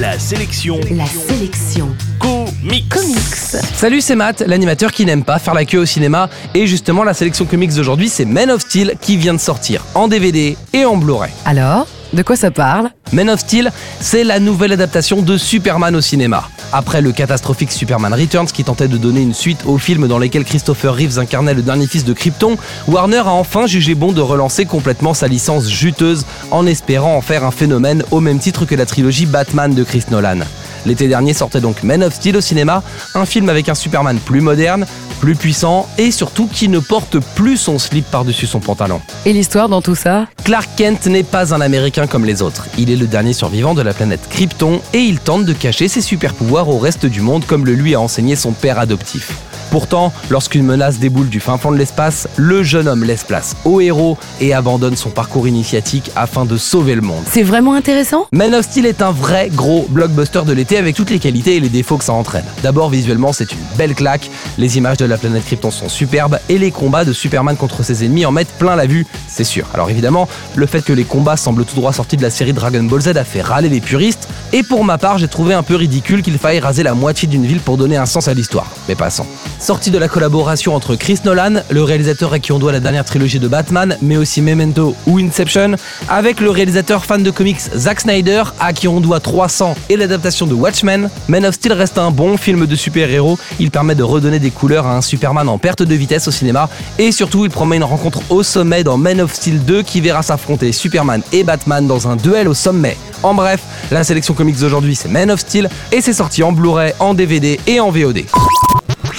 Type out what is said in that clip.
La sélection. La sélection. Comics. Comics. Salut, c'est Matt, l'animateur qui n'aime pas faire la queue au cinéma. Et justement, la sélection comics d'aujourd'hui, c'est Man of Steel qui vient de sortir en DVD et en Blu-ray. Alors, de quoi ça parle Man of Steel, c'est la nouvelle adaptation de Superman au cinéma. Après le catastrophique Superman Returns qui tentait de donner une suite au film dans lequel Christopher Reeves incarnait le dernier fils de Krypton, Warner a enfin jugé bon de relancer complètement sa licence juteuse en espérant en faire un phénomène au même titre que la trilogie Batman de Chris Nolan. L'été dernier sortait donc Man of Steel au cinéma, un film avec un Superman plus moderne, plus puissant et surtout qui ne porte plus son slip par-dessus son pantalon. Et l'histoire dans tout ça Clark Kent n'est pas un Américain comme les autres. Il est le dernier survivant de la planète Krypton et il tente de cacher ses super pouvoirs au reste du monde comme le lui a enseigné son père adoptif. Pourtant, lorsqu'une menace déboule du fin fond de l'espace, le jeune homme laisse place au héros et abandonne son parcours initiatique afin de sauver le monde. C'est vraiment intéressant? Man of Steel est un vrai gros blockbuster de l'été avec toutes les qualités et les défauts que ça entraîne. D'abord, visuellement, c'est une belle claque, les images de la planète Krypton sont superbes et les combats de Superman contre ses ennemis en mettent plein la vue, c'est sûr. Alors évidemment, le fait que les combats semblent tout droit sortis de la série Dragon Ball Z a fait râler les puristes, et pour ma part, j'ai trouvé un peu ridicule qu'il faille raser la moitié d'une ville pour donner un sens à l'histoire. Mais passons. Sorti de la collaboration entre Chris Nolan, le réalisateur à qui on doit la dernière trilogie de Batman, mais aussi Memento ou Inception, avec le réalisateur fan de comics Zack Snyder, à qui on doit 300 et l'adaptation de Watchmen, Man of Steel reste un bon film de super-héros. Il permet de redonner des couleurs à un Superman en perte de vitesse au cinéma, et surtout il promet une rencontre au sommet dans Man of Steel 2 qui verra s'affronter Superman et Batman dans un duel au sommet. En bref, la sélection comics d'aujourd'hui c'est Man of Steel, et c'est sorti en Blu-ray, en DVD et en VOD.